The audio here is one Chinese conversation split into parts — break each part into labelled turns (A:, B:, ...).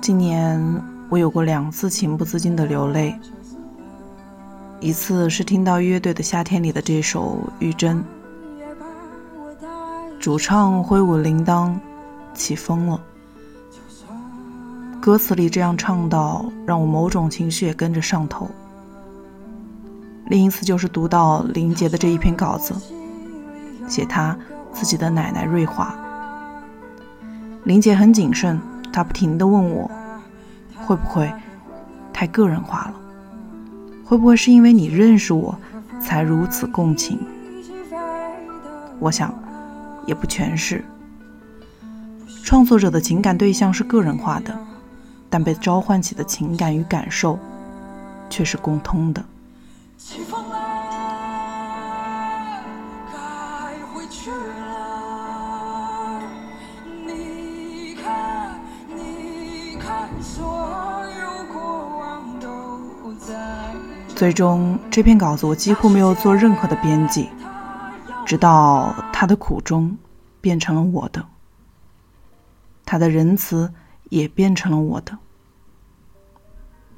A: 今年我有过两次情不自禁的流泪，一次是听到乐队的《夏天里的这首《玉珍》，主唱挥舞铃铛，起风了。歌词里这样唱到，让我某种情绪也跟着上头。另一次就是读到林杰的这一篇稿子，写他自己的奶奶瑞华。林杰很谨慎，他不停地问我，会不会太个人化了？会不会是因为你认识我，才如此共情？我想，也不全是。创作者的情感对象是个人化的，但被召唤起的情感与感受，却是共通的。起风了，该回去了。最终，这篇稿子我几乎没有做任何的编辑，直到他的苦衷变成了我的，他的仁慈也变成了我的。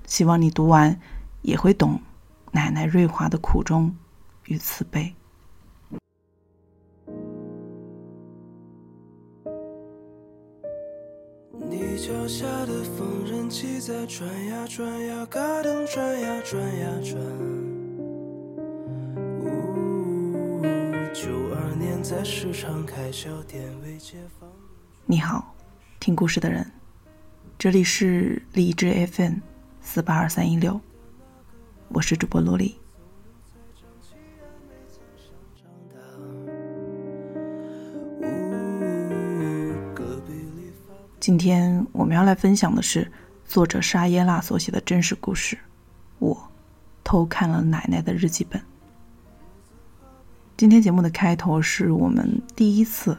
A: 希望你读完也会懂。奶奶瑞华的苦衷与慈悲。脚下的缝纫机在转呀转呀，嘎噔转呀转呀转。九二年在市场开小店为解放。你好，听故事的人，这里是荔枝 FM 四八二三一六。我是主播萝莉。今天我们要来分享的是作者沙耶娜所写的真实故事。我偷看了奶奶的日记本。今天节目的开头是我们第一次，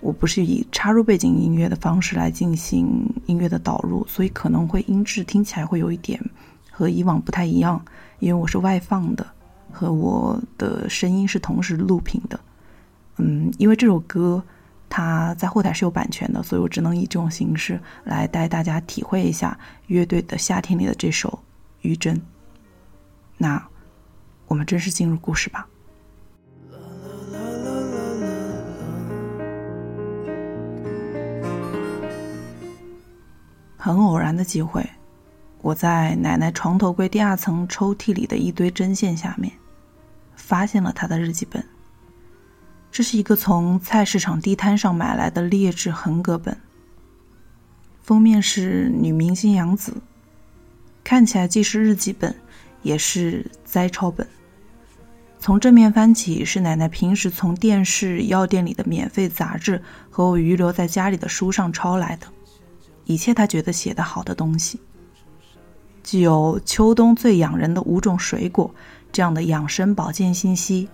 A: 我不是以插入背景音乐的方式来进行音乐的导入，所以可能会音质听起来会有一点。和以往不太一样，因为我是外放的，和我的声音是同时录屏的。嗯，因为这首歌它在后台是有版权的，所以我只能以这种形式来带大家体会一下乐队的夏天里的这首《余真》。那我们正式进入故事吧。很偶然的机会。我在奶奶床头柜第二层抽屉里的一堆针线下面，发现了她的日记本。这是一个从菜市场地摊上买来的劣质横格本，封面是女明星杨紫，看起来既是日记本，也是摘抄本。从正面翻起，是奶奶平时从电视、药店里的免费杂志和我遗留在家里的书上抄来的，一切她觉得写得好的东西。既有秋冬最养人的五种水果这样的养生保健信息，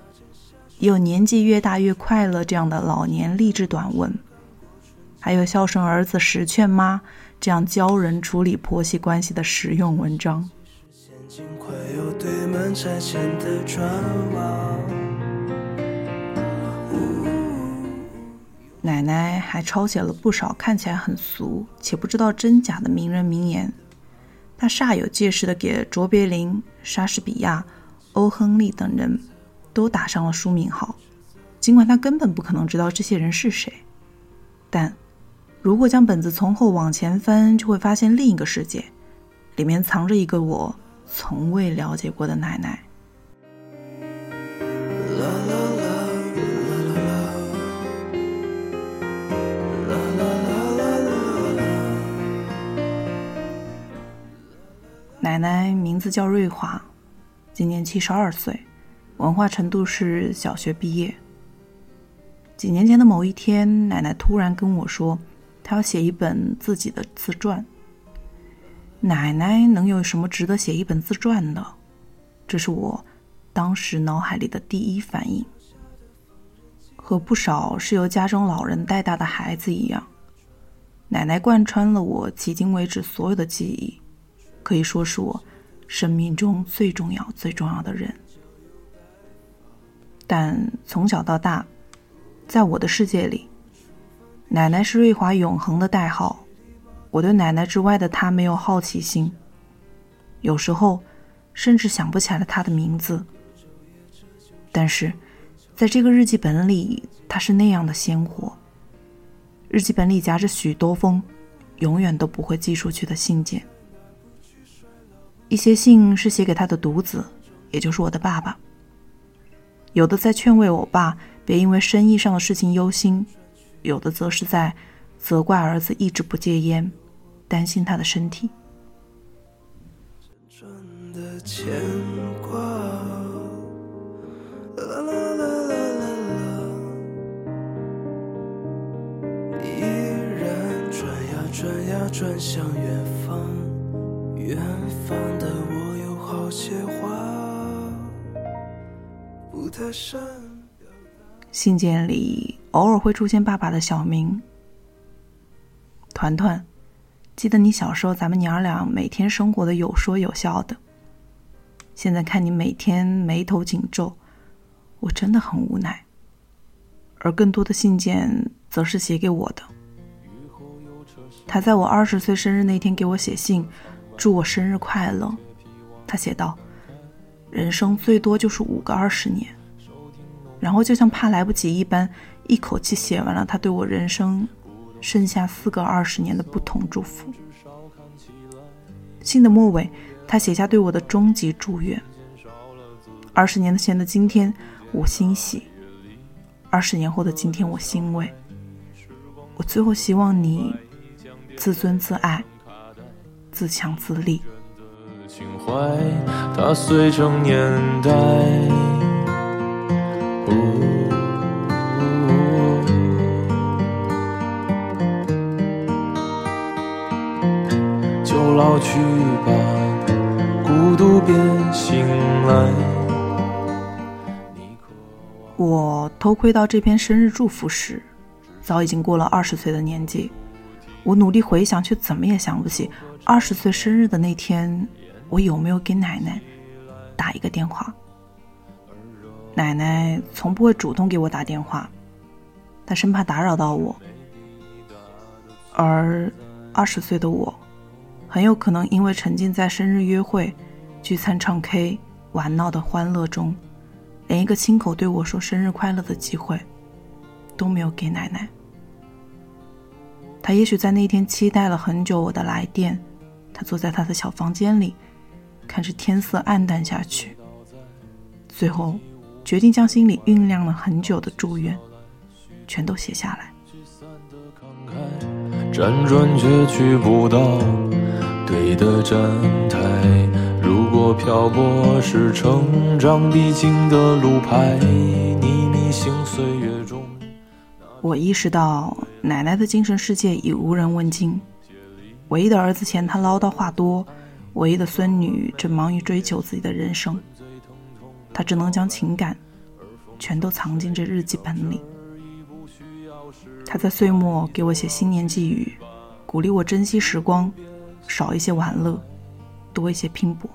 A: 有年纪越大越快乐这样的老年励志短文，还有孝顺儿子十劝妈这样教人处理婆媳关系的实用文章。奶奶还抄写了不少看起来很俗且不知道真假的名人名言。她煞有介事的给卓别林、莎士比亚、欧亨利等人都打上了书名号，尽管他根本不可能知道这些人是谁。但，如果将本子从后往前翻，就会发现另一个世界，里面藏着一个我从未了解过的奶奶。奶奶名字叫瑞华，今年七十二岁，文化程度是小学毕业。几年前的某一天，奶奶突然跟我说，她要写一本自己的自传。奶奶能有什么值得写一本自传的？这是我当时脑海里的第一反应。和不少是由家中老人带大的孩子一样，奶奶贯穿了我迄今为止所有的记忆。可以说是我生命中最重要、最重要的人。但从小到大，在我的世界里，奶奶是瑞华永恒的代号。我对奶奶之外的她没有好奇心，有时候甚至想不起来她的名字。但是，在这个日记本里，她是那样的鲜活。日记本里夹着许多封永远都不会寄出去的信件，一些信是写给他的独子，也就是我的爸爸。有的在劝慰我爸别因为生意上的事情忧心，有的则是在责怪儿子一直不戒烟，担心他的身体。信件里偶尔会出现爸爸的小名，团团。记得你小时候，咱们娘俩每天生活的有说有笑的。现在看你每天眉头紧皱，我真的很无奈。而更多的信件，则是写给我的。他在我二十岁生日那天给我写信，祝我生日快乐。他写道：“人生最多就是五个二十年。”然后就像怕来不及一般，一口气写完了他对我人生剩下四个二十年的不同祝福。信的末尾，他写下对我的终极祝愿：二十年前的今天，我欣喜；二十年后的今天，我欣慰。我最后希望你。自尊自爱，自强自立。就老去吧，孤独别醒来。我偷窥到这篇生日祝福时，早已经过了二十岁的年纪。我努力回想，却怎么也想不起二十岁生日的那天，我有没有给奶奶打一个电话。奶奶从不会主动给我打电话，她生怕打扰到我。而二十岁的我，很有可能因为沉浸在生日约会、聚餐、唱 K、玩闹的欢乐中，连一个亲口对我说生日快乐的机会都没有给奶奶。他也许在那天期待了很久我的来电，他坐在他的小房间里，看着天色暗淡下去，最后决定将心里酝酿了很久的祝愿，全都写下来。辗转却去不到对的站台，如果漂泊是成长必经的路牌，你迷醒岁月中。我意识到奶奶的精神世界已无人问津，唯一的儿子嫌她唠叨话多，唯一的孙女正忙于追求自己的人生，他只能将情感全都藏进这日记本里。他在岁末给我写新年寄语，鼓励我珍惜时光，少一些玩乐，多一些拼搏。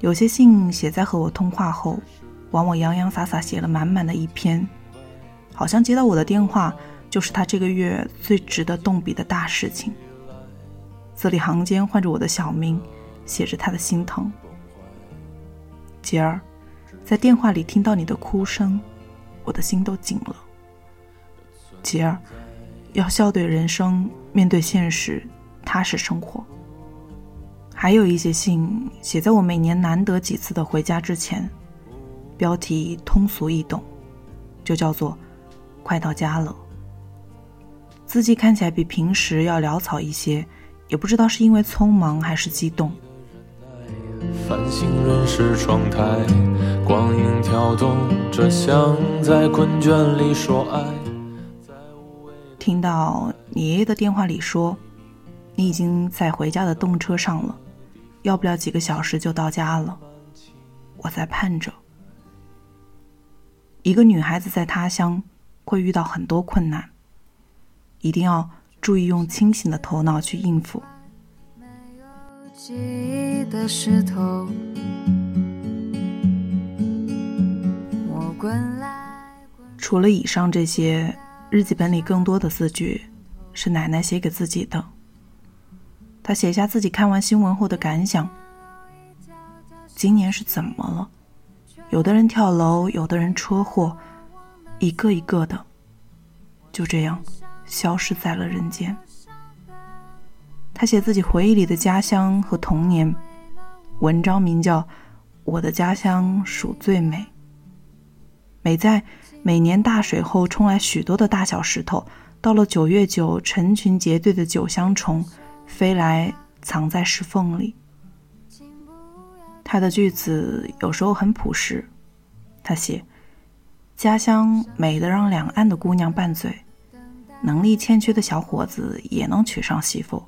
A: 有些信写在和我通话后，往往洋洋洒洒写了满满的一篇。好像接到我的电话，就是他这个月最值得动笔的大事情。字里行间唤着我的小名，写着他的心疼。杰儿，在电话里听到你的哭声，我的心都紧了。杰儿，要笑对人生，面对现实，踏实生活。还有一些信写在我每年难得几次的回家之前，标题通俗易懂，就叫做。快到家了，字迹看起来比平时要潦草一些，也不知道是因为匆忙还是激动。
B: 繁星润湿窗台，光影跳动着，像在困倦里说爱
A: 听到你爷爷的电话里说，你已经在回家的动车上了，要不了几个小时就到家了。我在盼着，一个女孩子在他乡。会遇到很多困难，一定要注意用清醒的头脑去应付。记忆的石头除了以上这些，日记本里更多的字句是奶奶写给自己的。她写下自己看完新闻后的感想：今年是怎么了？有的人跳楼，有的人车祸，一个一个的，就这样消失在了人间。他写自己回忆里的家乡和童年，文章名叫《我的家乡数最美》。美在每年大水后冲来许多的大小石头，到了九月九，成群结队的九香虫飞来，藏在石缝里。他的句子有时候很朴实，他写：“家乡美得让两岸的姑娘拌嘴，能力欠缺的小伙子也能娶上媳妇。”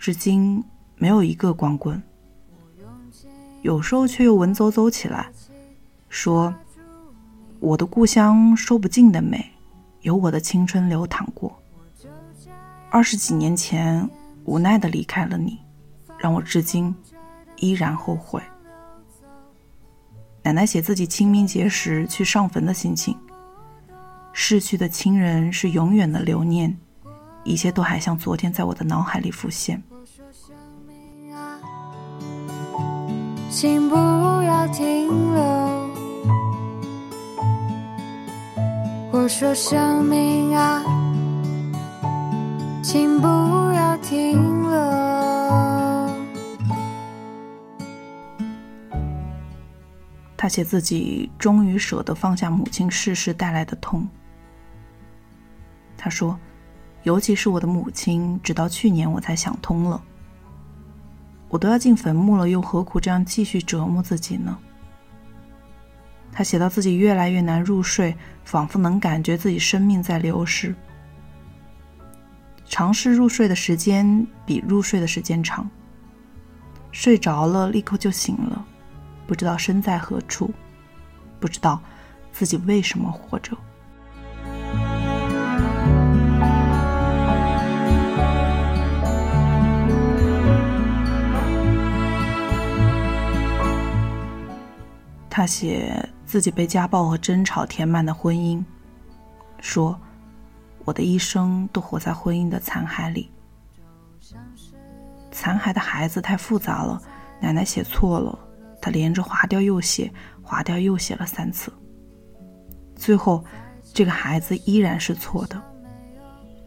A: 至今没有一个光棍，有时候却又文绉绉起来，说：“我的故乡说不尽的美，有我的青春流淌过。二十几年前无奈的离开了你，让我至今依然后悔。”奶奶写自己清明节时去上坟的心情，逝去的亲人是永远的留念，一切都还像昨天在我的脑海里浮现。请不要停留。我说生命啊，请不要停留。他写自己终于舍得放下母亲逝世带来的痛。他说：“尤其是我的母亲，直到去年我才想通了。”我都要进坟墓了，又何苦这样继续折磨自己呢？他写到自己越来越难入睡，仿佛能感觉自己生命在流逝。尝试入睡的时间比入睡的时间长。睡着了，立刻就醒了，不知道身在何处，不知道自己为什么活着。他写自己被家暴和争吵填满的婚姻，说：“我的一生都活在婚姻的残骸里。残骸的孩子太复杂了，奶奶写错了，他连着划掉又写，划掉又写了三次。最后，这个孩子依然是错的，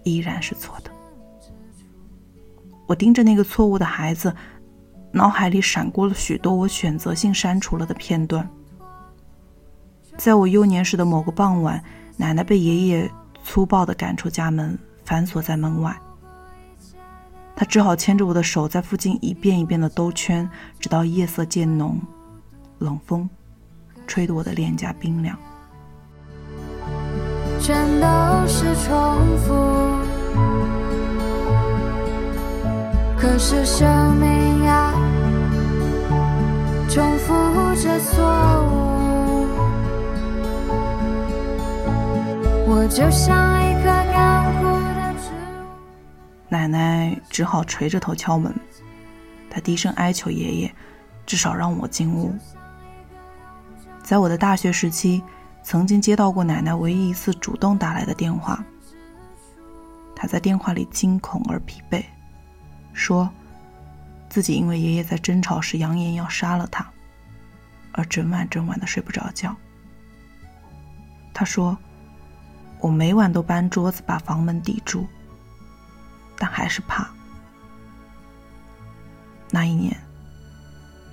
A: 依然是错的。我盯着那个错误的孩子。”脑海里闪过了许多我选择性删除了的片段。在我幼年时的某个傍晚，奶奶被爷爷粗暴地赶出家门，反锁在门外。他只好牵着我的手，在附近一遍一遍地兜圈，直到夜色渐浓，冷风吹得我的脸颊冰凉。全都是重复，可是生命。重复着错误，我就像一棵干枯的植物。奶奶只好垂着头敲门，她低声哀求爷爷，至少让我进屋。在我的大学时期，曾经接到过奶奶唯一一次主动打来的电话。她在电话里惊恐而疲惫，说。自己因为爷爷在争吵时扬言要杀了他，而整晚整晚的睡不着觉。他说：“我每晚都搬桌子把房门抵住，但还是怕。”那一年，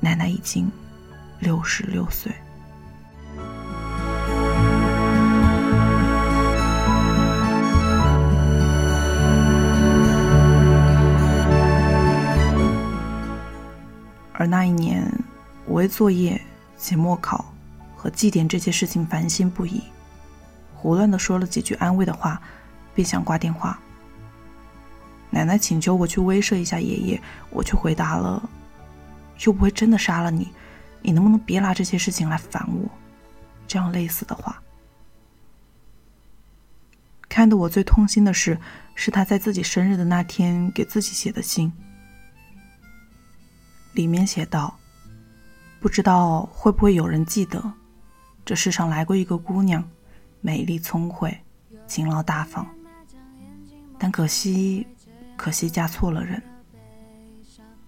A: 奶奶已经六十六岁。而那一年，我为作业、期末考和祭奠这些事情烦心不已，胡乱的说了几句安慰的话，便想挂电话。奶奶请求我去威慑一下爷爷，我却回答了：“又不会真的杀了你，你能不能别拿这些事情来烦我？”这样类似的话。看得我最痛心的是，是他在自己生日的那天给自己写的信。里面写道：“不知道会不会有人记得，这世上来过一个姑娘，美丽聪慧、勤劳大方。但可惜，可惜嫁错了人，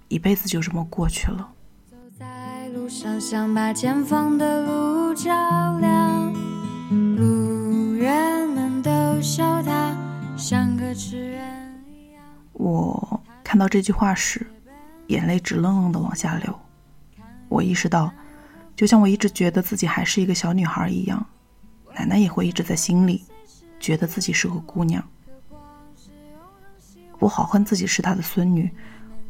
A: 一辈子就这么过去了。我看到这句话时，眼泪直愣愣的往下流。我意识到，就像我一直觉得自己还是一个小女孩一样，奶奶也会一直在心里觉得自己是个姑娘。我好恨自己是她的孙女，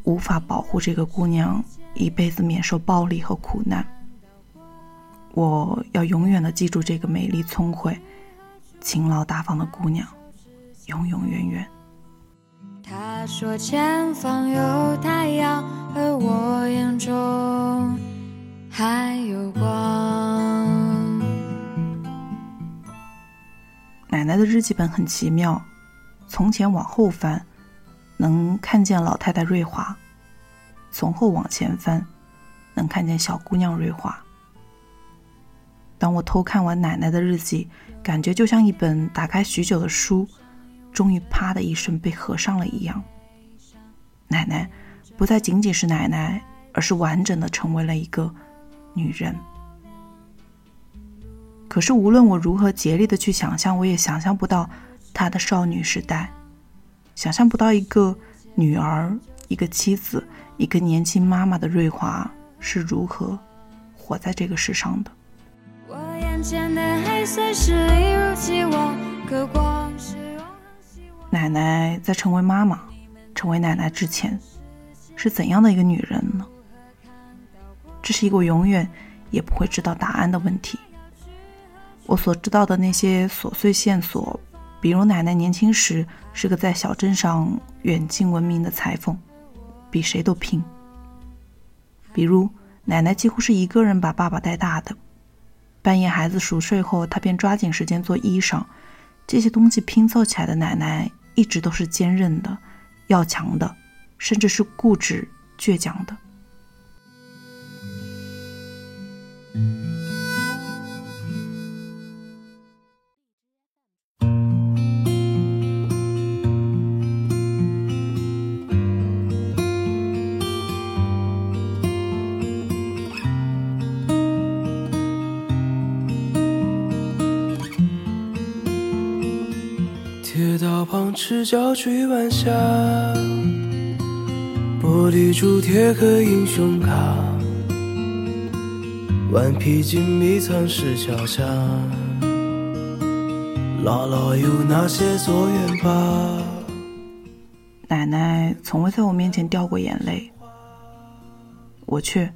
A: 无法保护这个姑娘一辈子免受暴力和苦难。我要永远的记住这个美丽、聪慧、勤劳、大方的姑娘，永永远远。他说：“前方有太阳，而我眼中还有光。”奶奶的日记本很奇妙，从前往后翻。能看见老太太瑞华，从后往前翻，能看见小姑娘瑞华。当我偷看完奶奶的日记，感觉就像一本打开许久的书，终于啪的一声被合上了一样。奶奶不再仅仅是奶奶，而是完整的成为了一个女人。可是无论我如何竭力的去想象，我也想象不到她的少女时代。想象不到一个女儿、一个妻子、一个年轻妈妈的瑞华是如何活在这个世上的。
C: 我眼前的黑色是一如既往
A: 奶奶在成为妈妈、成为奶奶之前，是怎样的一个女人呢？这是一个我永远也不会知道答案的问题。我所知道的那些琐碎线索。比如奶奶年轻时是个在小镇上远近闻名的裁缝，比谁都拼。比如奶奶几乎是一个人把爸爸带大的，半夜孩子熟睡后，她便抓紧时间做衣裳。这些东西拼凑起来的奶奶一直都是坚韧的、要强的，甚至是固执倔强的。铁道旁赤脚追晚霞，玻璃珠铁和英雄卡，顽皮筋迷藏石桥下，姥姥有那些作业吧。奶奶从未在我面前掉过眼泪，我却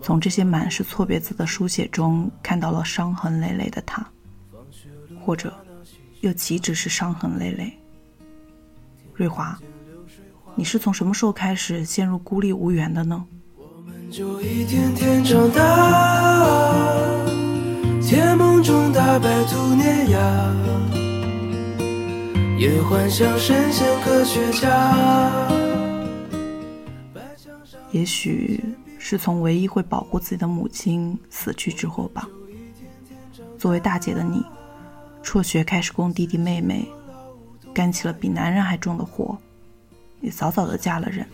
A: 从这些满是错别字的书写中看到了伤痕累累的她，或者又岂止是伤痕累累？瑞华，你是从什么时候开始陷入孤立无援的呢？也许是从唯一会保护自己的母亲死去之后吧。作为大姐的你，辍学开始供弟弟妹妹。干起了比男人还重的活，也早早的嫁了人。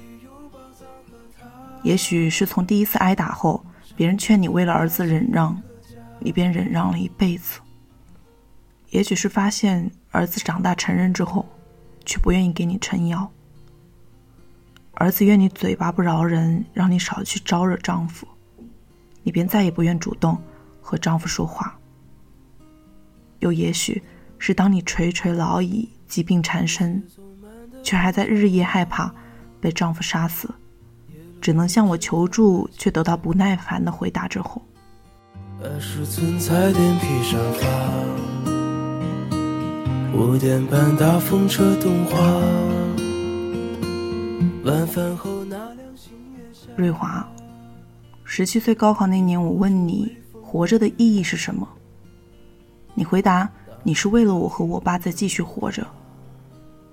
A: 也许是从第一次挨打后，别人劝你为了儿子忍让，你便忍让了一辈子。也许是发现儿子长大成人之后，却不愿意给你撑腰。儿子怨你嘴巴不饶人，让你少去招惹丈夫，你便再也不愿主动和丈夫说话。又也许是当你垂垂老矣。疾病缠身，却还在日夜害怕被丈夫杀死，只能向我求助，却得到不耐烦的回答之后。瑞华，十七岁高考那年，我问你活着的意义是什么？你回答。你是为了我和我爸在继续活着。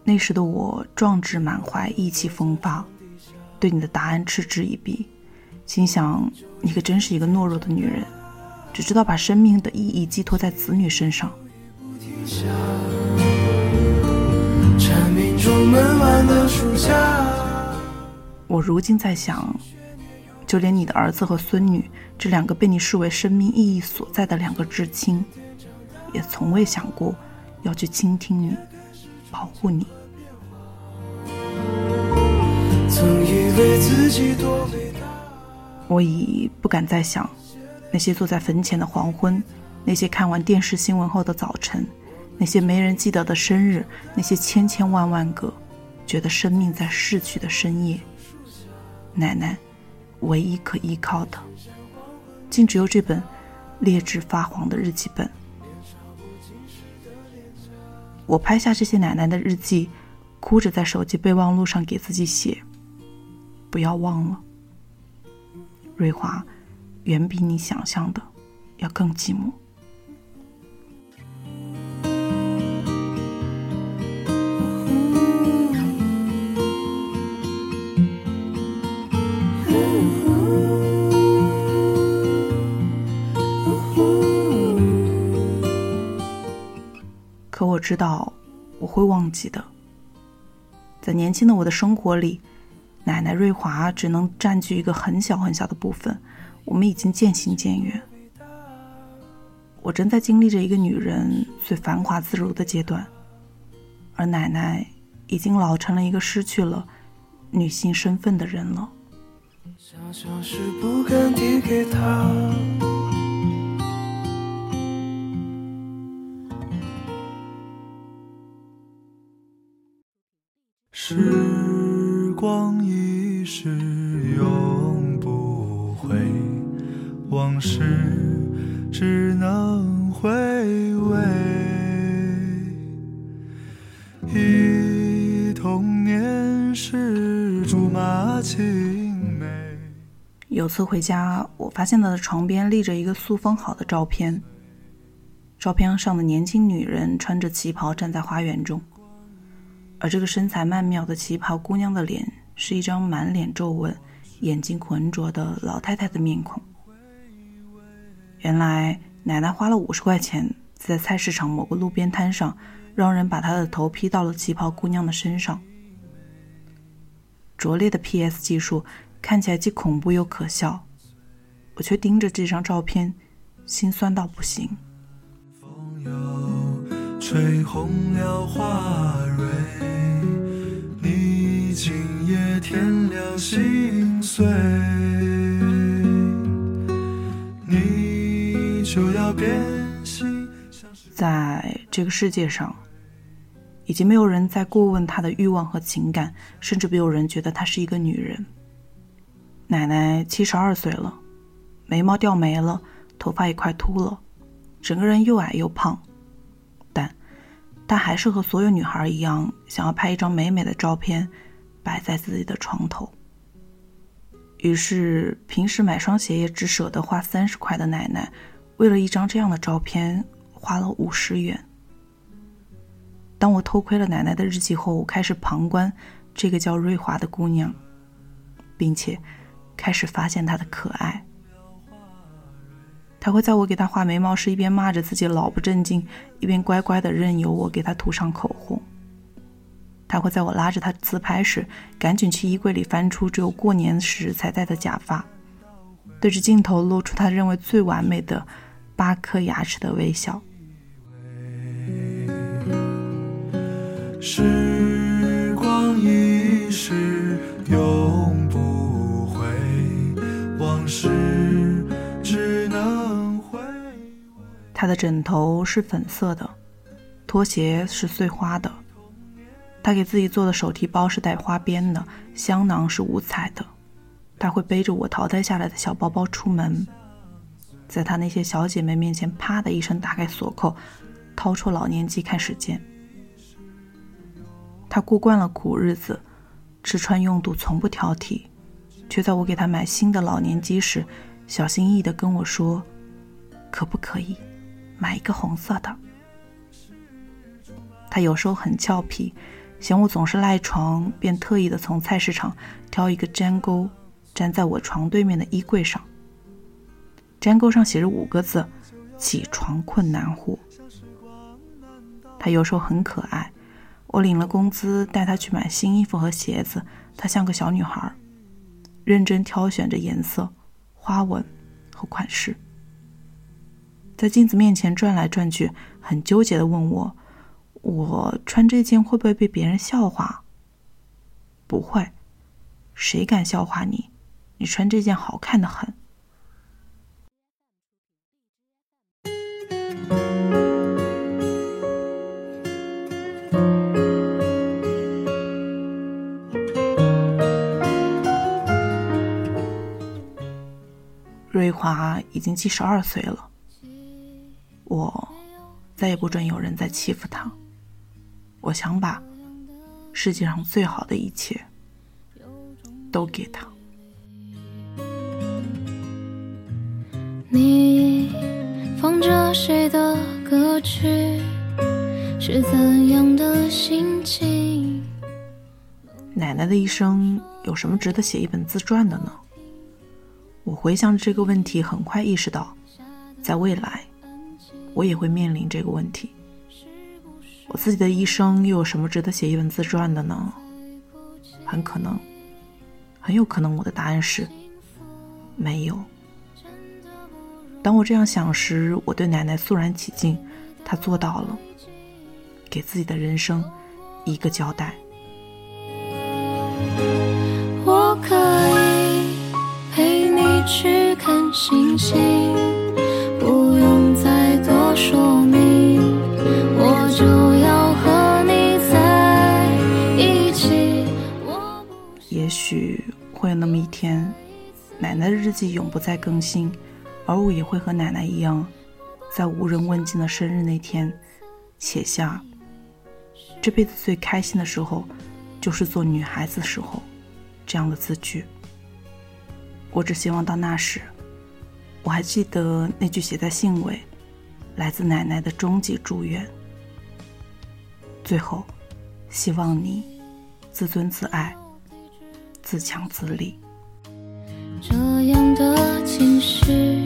A: 那时的我壮志满怀，意气风发，对你的答案嗤之以鼻，心想你可真是一个懦弱的女人，只知道把生命的意义寄托在子女身上。我如今在想，就连你的儿子和孙女这两个被你视为生命意义所在的两个至亲，也从未想过要去倾听你，保护你。我已不敢再想那些坐在坟前的黄昏，那些看完电视新闻后的早晨，那些没人记得的生日，那些千千万万个觉得生命在逝去的深夜。奶奶，唯一可依靠的，竟只有这本劣质发黄的日记本。我拍下这些奶奶的日记，哭着在手机备忘录上给自己写：“不要忘了。”瑞华，远比你想象的要更寂寞。我知道，我会忘记的。在年轻的我的生活里。奶奶瑞华只能占据一个很小很小的部分，我们已经渐行渐远。我正在经历着一个女人最繁华自如的阶段，而奶奶已经老成了一个失去了女性身份的人了。
D: 时光一逝永不回，往事只能回味。忆童年时竹马青梅。
A: 有次回家，我发现他的床边立着一个塑封好的照片，照片上的年轻女人穿着旗袍站在花园中。而这个身材曼妙的旗袍姑娘的脸，是一张满脸皱纹、眼睛浑浊的老太太的面孔。原来奶奶花了五十块钱，在菜市场某个路边摊上，让人把她的头披到了旗袍姑娘的身上。拙劣的 PS 技术看起来既恐怖又可笑，我却盯着这张照片，心酸到不行。风又吹红了花蕊。今夜天亮心碎，你就要变心。在这个世界上，已经没有人再过问她的欲望和情感，甚至没有人觉得她是一个女人。奶奶七十二岁了，眉毛掉没了，头发也快秃了，整个人又矮又胖，但她还是和所有女孩一样，想要拍一张美美的照片。摆在自己的床头。于是，平时买双鞋也只舍得花三十块的奶奶，为了一张这样的照片，花了五十元。当我偷窥了奶奶的日记后，我开始旁观这个叫瑞华的姑娘，并且开始发现她的可爱。她会在我给她画眉毛时，一边骂着自己老不正经，一边乖乖的任由我给她涂上口红。他会在我拉着他自拍时，赶紧去衣柜里翻出只有过年时才戴的假发，对着镜头露出他认为最完美的八颗牙齿的微笑。时光一逝永不回，往事只能回味。他的枕头是粉色的，拖鞋是碎花的。他给自己做的手提包是带花边的，香囊是五彩的。他会背着我淘汰下来的小包包出门，在他那些小姐妹面前，啪的一声打开锁扣，掏出老年机看时间。他过惯了苦日子，吃穿用度从不挑剔，却在我给他买新的老年机时，小心翼翼地跟我说：“可不可以买一个红色的？”他有时候很俏皮。嫌我总是赖床，便特意的从菜市场挑一个粘钩，粘在我床对面的衣柜上。粘钩上写着五个字：“起床困难户。”他有时候很可爱，我领了工资带她去买新衣服和鞋子，她像个小女孩，认真挑选着颜色、花纹和款式，在镜子面前转来转去，很纠结的问我：“我穿这件会不会被别人笑话？”“不会，谁敢笑话你？你穿这件好看的很。”瑞华已经七十二岁了，我再也不准有人再欺负她。我想把世界上最好的一切都给他。
C: 你放着谁的歌曲？是怎样的心情？
A: 奶奶的一生有什么值得写一本自传的呢？我回想这个问题，很快意识到，在未来，我也会面临这个问题。我自己的一生又有什么值得写一本自传的呢？很可能，很有可能，我的答案是没有。当我这样想时，我对奶奶肃然起敬，她做到了，给自己的人生一个交代。
C: 我可以陪你去看星星，不用再多说明，
A: 许会有那么一天，奶奶的日记永不再更新，而我也会和奶奶一样，在无人问津的生日那天，写下这辈子最开心的时候，就是做女孩子时候这样的字句。我只希望到那时，我还记得那句写在信尾，来自奶奶的终极祝愿。最后，希望你自尊自爱，自强自立。
C: 这样的情绪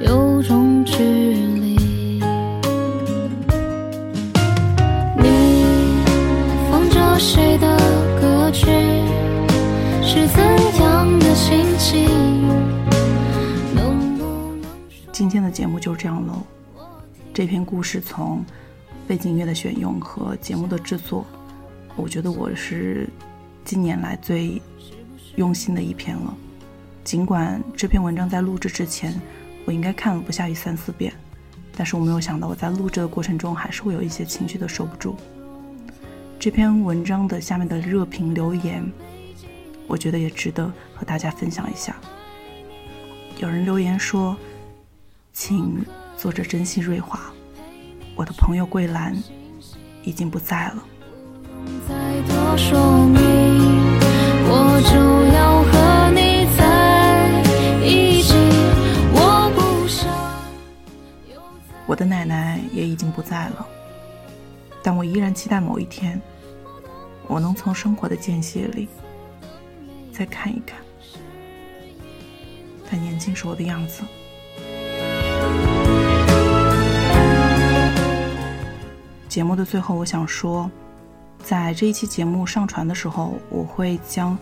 C: 有种距离。你放着谁的歌曲？是怎样的心情？能不能
A: 今天的节目就这样喽。这篇故事从背景音乐的选用和节目的制作，我觉得我是近年来最用心的一篇了。尽管这篇文章在录制之前，我应该看了不下于三四遍，但是我没有想到我在录制的过程中还是会有一些情绪的收不住。这篇文章的下面的热评留言，我觉得也值得和大家分享一下。有人留言说：“请作者珍惜瑞华，我的朋友桂兰已经不在了。”
C: 再多说明，
A: 我的奶奶也已经不在了，但我依然期待某一天，我能从生活的间隙里再看一看她年轻时候的样子。节目的最后，我想说，在这一期节目上传的时候，我会将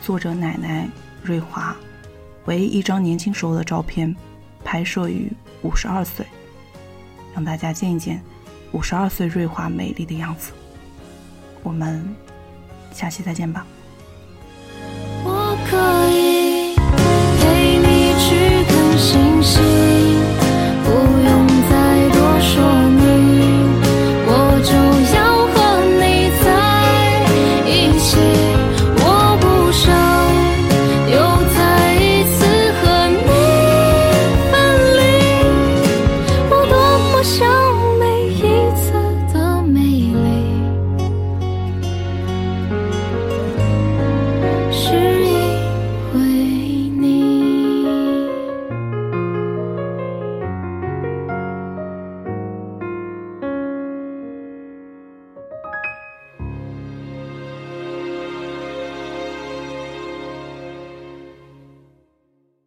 A: 作者奶奶瑞华唯一一张年轻时候的照片拍摄于五十二岁。让大家见一见五十二岁瑞华美丽的样子。我们下期再见吧。
C: 我可